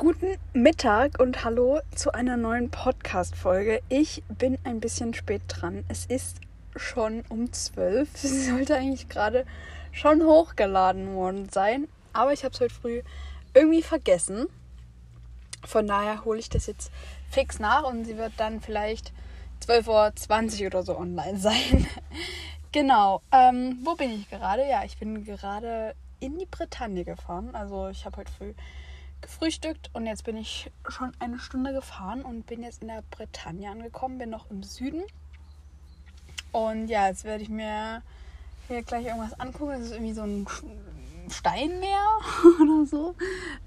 Guten Mittag und hallo zu einer neuen Podcast-Folge. Ich bin ein bisschen spät dran. Es ist schon um 12. Es sollte eigentlich gerade schon hochgeladen worden sein. Aber ich habe es heute früh irgendwie vergessen. Von daher hole ich das jetzt fix nach und sie wird dann vielleicht 12.20 Uhr oder so online sein. genau. Ähm, wo bin ich gerade? Ja, ich bin gerade in die Bretagne gefahren. Also ich habe heute früh gefrühstückt und jetzt bin ich schon eine Stunde gefahren und bin jetzt in der Bretagne angekommen, bin noch im Süden. Und ja, jetzt werde ich mir hier gleich irgendwas angucken. Das ist irgendwie so ein Steinmeer oder so.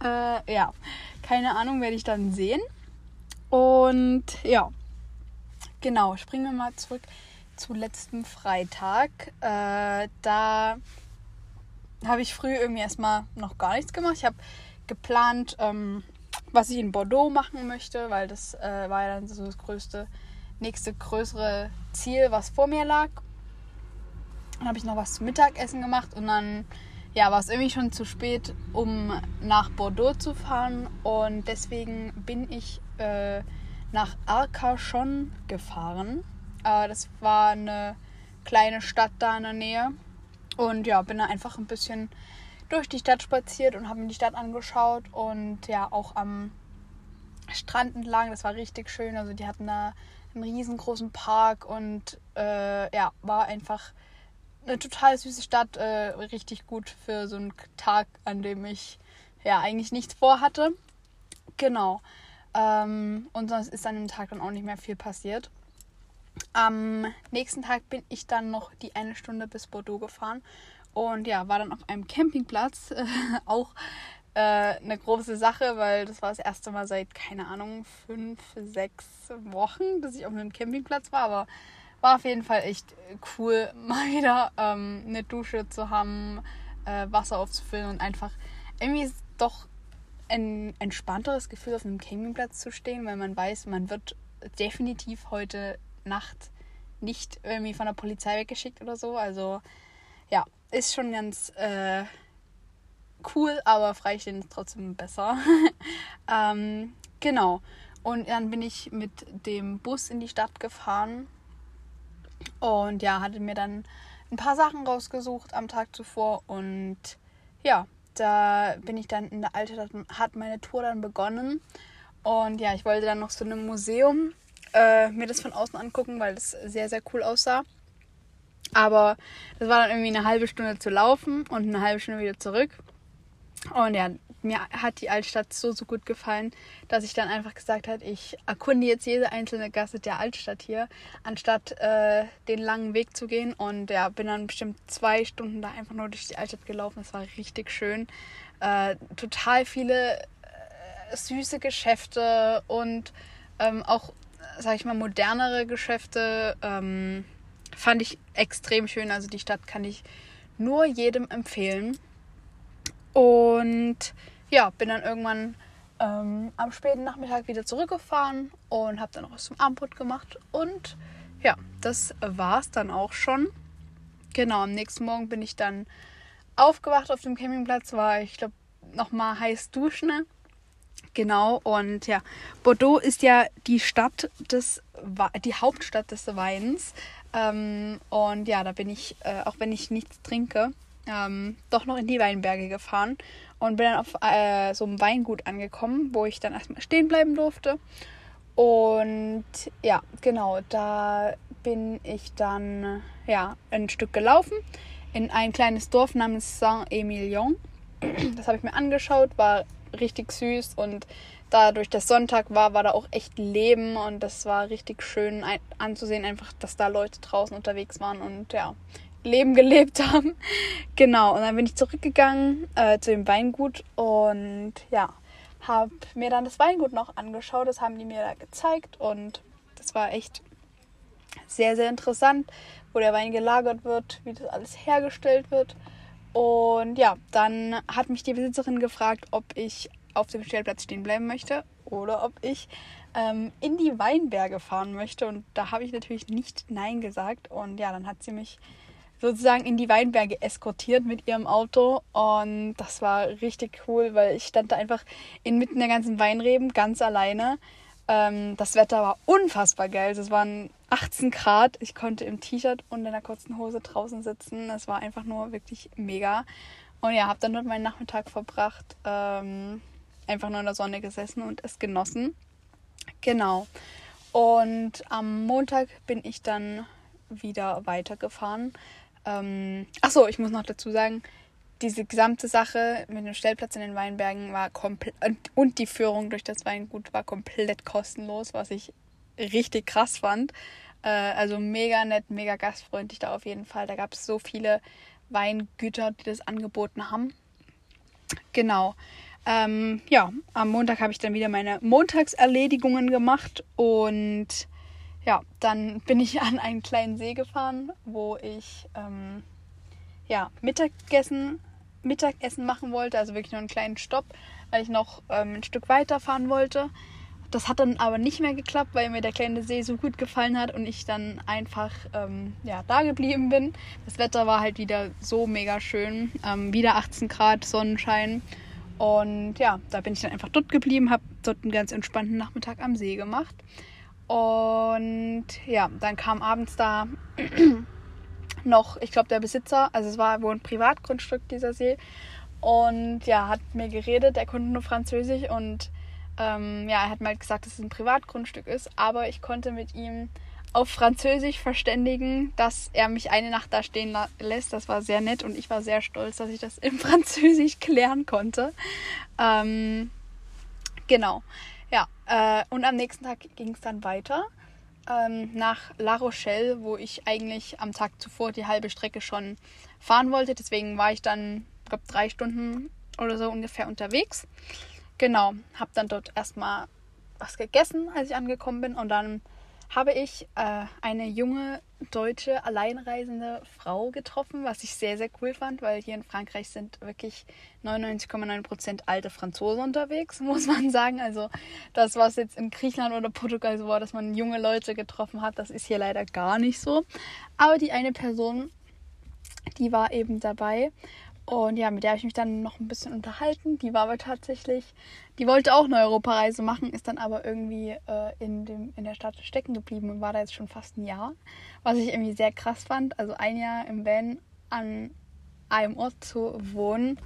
Äh, ja, keine Ahnung, werde ich dann sehen. Und ja, genau, springen wir mal zurück zu letzten Freitag. Äh, da habe ich früh irgendwie erstmal noch gar nichts gemacht. Ich habe geplant, ähm, was ich in Bordeaux machen möchte, weil das äh, war ja dann so das größte, nächste größere Ziel, was vor mir lag. Dann habe ich noch was zum Mittagessen gemacht und dann ja, war es irgendwie schon zu spät, um nach Bordeaux zu fahren und deswegen bin ich äh, nach Arcachon gefahren. Äh, das war eine kleine Stadt da in der Nähe und ja, bin da einfach ein bisschen durch die Stadt spaziert und habe mir die Stadt angeschaut und ja, auch am Strand entlang. Das war richtig schön. Also die hatten da einen riesengroßen Park und äh, ja, war einfach eine total süße Stadt. Äh, richtig gut für so einen Tag, an dem ich ja eigentlich nichts vorhatte. Genau. Ähm, und sonst ist an dem Tag dann auch nicht mehr viel passiert. Am nächsten Tag bin ich dann noch die eine Stunde bis Bordeaux gefahren und ja, war dann auf einem Campingplatz. Äh, auch äh, eine große Sache, weil das war das erste Mal seit, keine Ahnung, fünf, sechs Wochen, dass ich auf einem Campingplatz war. Aber war auf jeden Fall echt cool, mal wieder ähm, eine Dusche zu haben, äh, Wasser aufzufüllen und einfach irgendwie ist doch ein entspannteres Gefühl, auf einem Campingplatz zu stehen, weil man weiß, man wird definitiv heute Nacht nicht irgendwie von der Polizei weggeschickt oder so. Also ja, ist schon ganz äh, cool, aber Freistehen ist trotzdem besser. ähm, genau. Und dann bin ich mit dem Bus in die Stadt gefahren und ja, hatte mir dann ein paar Sachen rausgesucht am Tag zuvor und ja, da bin ich dann in der Altstadt, hat meine Tour dann begonnen und ja, ich wollte dann noch zu einem Museum äh, mir das von außen angucken, weil es sehr, sehr cool aussah. Aber das war dann irgendwie eine halbe Stunde zu laufen und eine halbe Stunde wieder zurück. Und ja, mir hat die Altstadt so, so gut gefallen, dass ich dann einfach gesagt habe, ich erkunde jetzt jede einzelne Gasse der Altstadt hier, anstatt äh, den langen Weg zu gehen. Und ja, bin dann bestimmt zwei Stunden da einfach nur durch die Altstadt gelaufen. Das war richtig schön. Äh, total viele äh, süße Geschäfte und ähm, auch, sag ich mal, modernere Geschäfte. Ähm, Fand ich extrem schön. Also die Stadt kann ich nur jedem empfehlen. Und ja, bin dann irgendwann ähm, am späten Nachmittag wieder zurückgefahren und habe dann noch was zum Abendbrot gemacht. Und ja, das war es dann auch schon. Genau, am nächsten Morgen bin ich dann aufgewacht auf dem Campingplatz, war ich glaube nochmal heiß duschen. Genau, und ja, Bordeaux ist ja die Stadt des, die Hauptstadt des Weins. Ähm, und ja, da bin ich, äh, auch wenn ich nichts trinke, ähm, doch noch in die Weinberge gefahren und bin dann auf äh, so einem Weingut angekommen, wo ich dann erstmal stehen bleiben durfte. Und ja, genau, da bin ich dann ja, ein Stück gelaufen in ein kleines Dorf namens Saint-Emilion. Das habe ich mir angeschaut, war richtig süß und dadurch, dass Sonntag war, war da auch echt Leben und das war richtig schön anzusehen, einfach, dass da Leute draußen unterwegs waren und ja, Leben gelebt haben. Genau, und dann bin ich zurückgegangen äh, zu dem Weingut und ja, habe mir dann das Weingut noch angeschaut. Das haben die mir da gezeigt und das war echt sehr, sehr interessant, wo der Wein gelagert wird, wie das alles hergestellt wird. Und ja, dann hat mich die Besitzerin gefragt, ob ich auf dem Stellplatz stehen bleiben möchte oder ob ich ähm, in die Weinberge fahren möchte. Und da habe ich natürlich nicht Nein gesagt. Und ja, dann hat sie mich sozusagen in die Weinberge eskortiert mit ihrem Auto. Und das war richtig cool, weil ich stand da einfach inmitten der ganzen Weinreben ganz alleine. Ähm, das Wetter war unfassbar geil. Es waren 18 Grad. Ich konnte im T-Shirt und in einer kurzen Hose draußen sitzen. Es war einfach nur wirklich mega. Und ja, habe dann dort meinen Nachmittag verbracht. Ähm, einfach nur in der Sonne gesessen und es genossen. Genau. Und am Montag bin ich dann wieder weitergefahren. Ähm, Achso, ich muss noch dazu sagen, diese gesamte Sache mit dem Stellplatz in den Weinbergen war komplett und die Führung durch das Weingut war komplett kostenlos, was ich richtig krass fand. Äh, also mega nett, mega gastfreundlich da auf jeden Fall. Da gab es so viele Weingüter, die das angeboten haben. Genau. Ähm, ja, am Montag habe ich dann wieder meine Montagserledigungen gemacht und ja, dann bin ich an einen kleinen See gefahren, wo ich ähm, ja, Mittagessen, Mittagessen machen wollte, also wirklich nur einen kleinen Stopp, weil ich noch ähm, ein Stück weiter fahren wollte. Das hat dann aber nicht mehr geklappt, weil mir der kleine See so gut gefallen hat und ich dann einfach ähm, ja, da geblieben bin. Das Wetter war halt wieder so mega schön. Ähm, wieder 18 Grad Sonnenschein. Und ja, da bin ich dann einfach dort geblieben, habe dort einen ganz entspannten Nachmittag am See gemacht. Und ja, dann kam abends da noch, ich glaube, der Besitzer, also es war wohl ein Privatgrundstück, dieser See. Und ja, hat mir geredet, er konnte nur Französisch und ähm, ja, er hat mal gesagt, dass es ein Privatgrundstück ist, aber ich konnte mit ihm auf Französisch verständigen, dass er mich eine Nacht da stehen lässt. Das war sehr nett und ich war sehr stolz, dass ich das im Französisch klären konnte. Ähm, genau. Ja, äh, und am nächsten Tag ging es dann weiter ähm, nach La Rochelle, wo ich eigentlich am Tag zuvor die halbe Strecke schon fahren wollte. Deswegen war ich dann, glaube drei Stunden oder so ungefähr unterwegs. Genau, habe dann dort erstmal was gegessen, als ich angekommen bin und dann habe ich äh, eine junge deutsche alleinreisende Frau getroffen, was ich sehr, sehr cool fand, weil hier in Frankreich sind wirklich 99,9% alte Franzosen unterwegs, muss man sagen. Also das, was jetzt in Griechenland oder Portugal so war, dass man junge Leute getroffen hat, das ist hier leider gar nicht so. Aber die eine Person, die war eben dabei und ja, mit der habe ich mich dann noch ein bisschen unterhalten. Die war aber tatsächlich, die wollte auch eine Europareise machen, ist dann aber irgendwie äh, in, dem, in der Stadt stecken geblieben und war da jetzt schon fast ein Jahr. Was ich irgendwie sehr krass fand. Also ein Jahr im Van an einem Ort zu wohnen.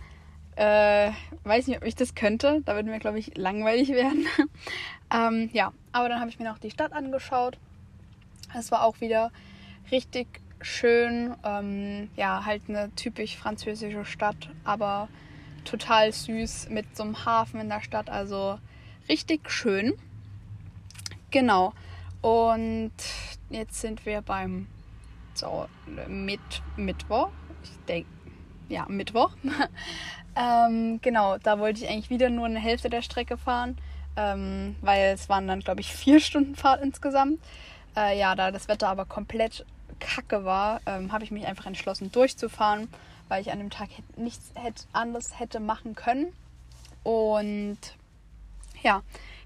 Äh, weiß nicht, ob ich das könnte. Da würde mir, glaube ich, langweilig werden. ähm, ja, aber dann habe ich mir noch die Stadt angeschaut. Es war auch wieder richtig schön. Ähm, ja, halt eine typisch französische Stadt, aber total süß mit so einem Hafen in der Stadt. Also richtig schön. Genau. Und jetzt sind wir beim so, mit, Mittwoch. Ich denke, ja, Mittwoch. ähm, genau, da wollte ich eigentlich wieder nur eine Hälfte der Strecke fahren, ähm, weil es waren dann, glaube ich, vier Stunden Fahrt insgesamt. Äh, ja, da das Wetter aber komplett kacke war, ähm, habe ich mich einfach entschlossen durchzufahren, weil ich an dem Tag nichts hätte, anderes hätte machen können. Und ja,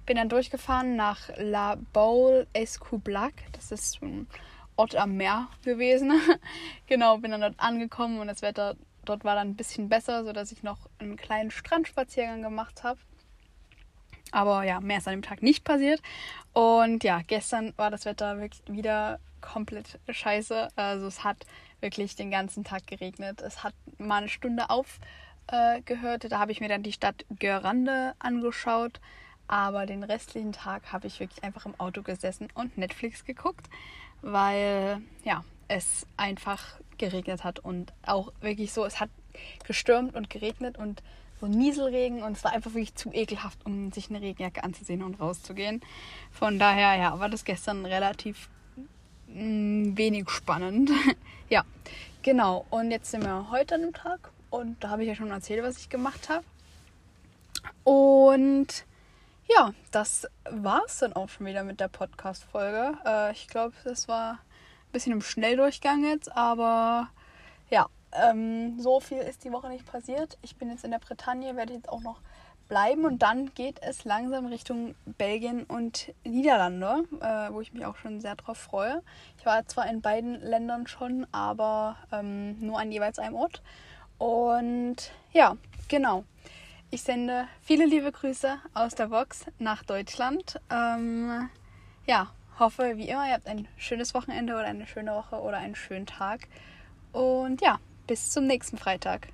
bin dann durchgefahren nach La Baule Escoublac. Das ist ein Ort am Meer gewesen. genau, bin dann dort angekommen und das Wetter dort war dann ein bisschen besser, sodass ich noch einen kleinen Strandspaziergang gemacht habe. Aber ja, mehr ist an dem Tag nicht passiert. Und ja, gestern war das Wetter wirklich wieder komplett scheiße. Also es hat wirklich den ganzen Tag geregnet. Es hat mal eine Stunde aufgehört. Äh, da habe ich mir dann die Stadt Görande angeschaut. Aber den restlichen Tag habe ich wirklich einfach im Auto gesessen und Netflix geguckt, weil ja, es einfach geregnet hat und auch wirklich so, es hat gestürmt und geregnet und so Nieselregen und es war einfach wirklich zu ekelhaft, um sich eine Regenjacke anzusehen und rauszugehen. Von daher, ja, war das gestern relativ mh, mm, wenig spannend. ja, genau. Und jetzt sind wir heute an dem Tag und da habe ich ja schon erzählt, was ich gemacht habe. Und ja, das war es dann auch schon wieder mit der Podcast-Folge. Äh, ich glaube, das war ein bisschen im Schnelldurchgang jetzt, aber ja, ähm, so viel ist die Woche nicht passiert. Ich bin jetzt in der Bretagne, werde jetzt auch noch bleiben und dann geht es langsam Richtung Belgien und Niederlande, äh, wo ich mich auch schon sehr drauf freue. Ich war zwar in beiden Ländern schon, aber ähm, nur an jeweils einem Ort. Und ja, genau. Ich sende viele liebe Grüße aus der Box nach Deutschland. Ähm, ja, hoffe wie immer, ihr habt ein schönes Wochenende oder eine schöne Woche oder einen schönen Tag. Und ja, bis zum nächsten Freitag.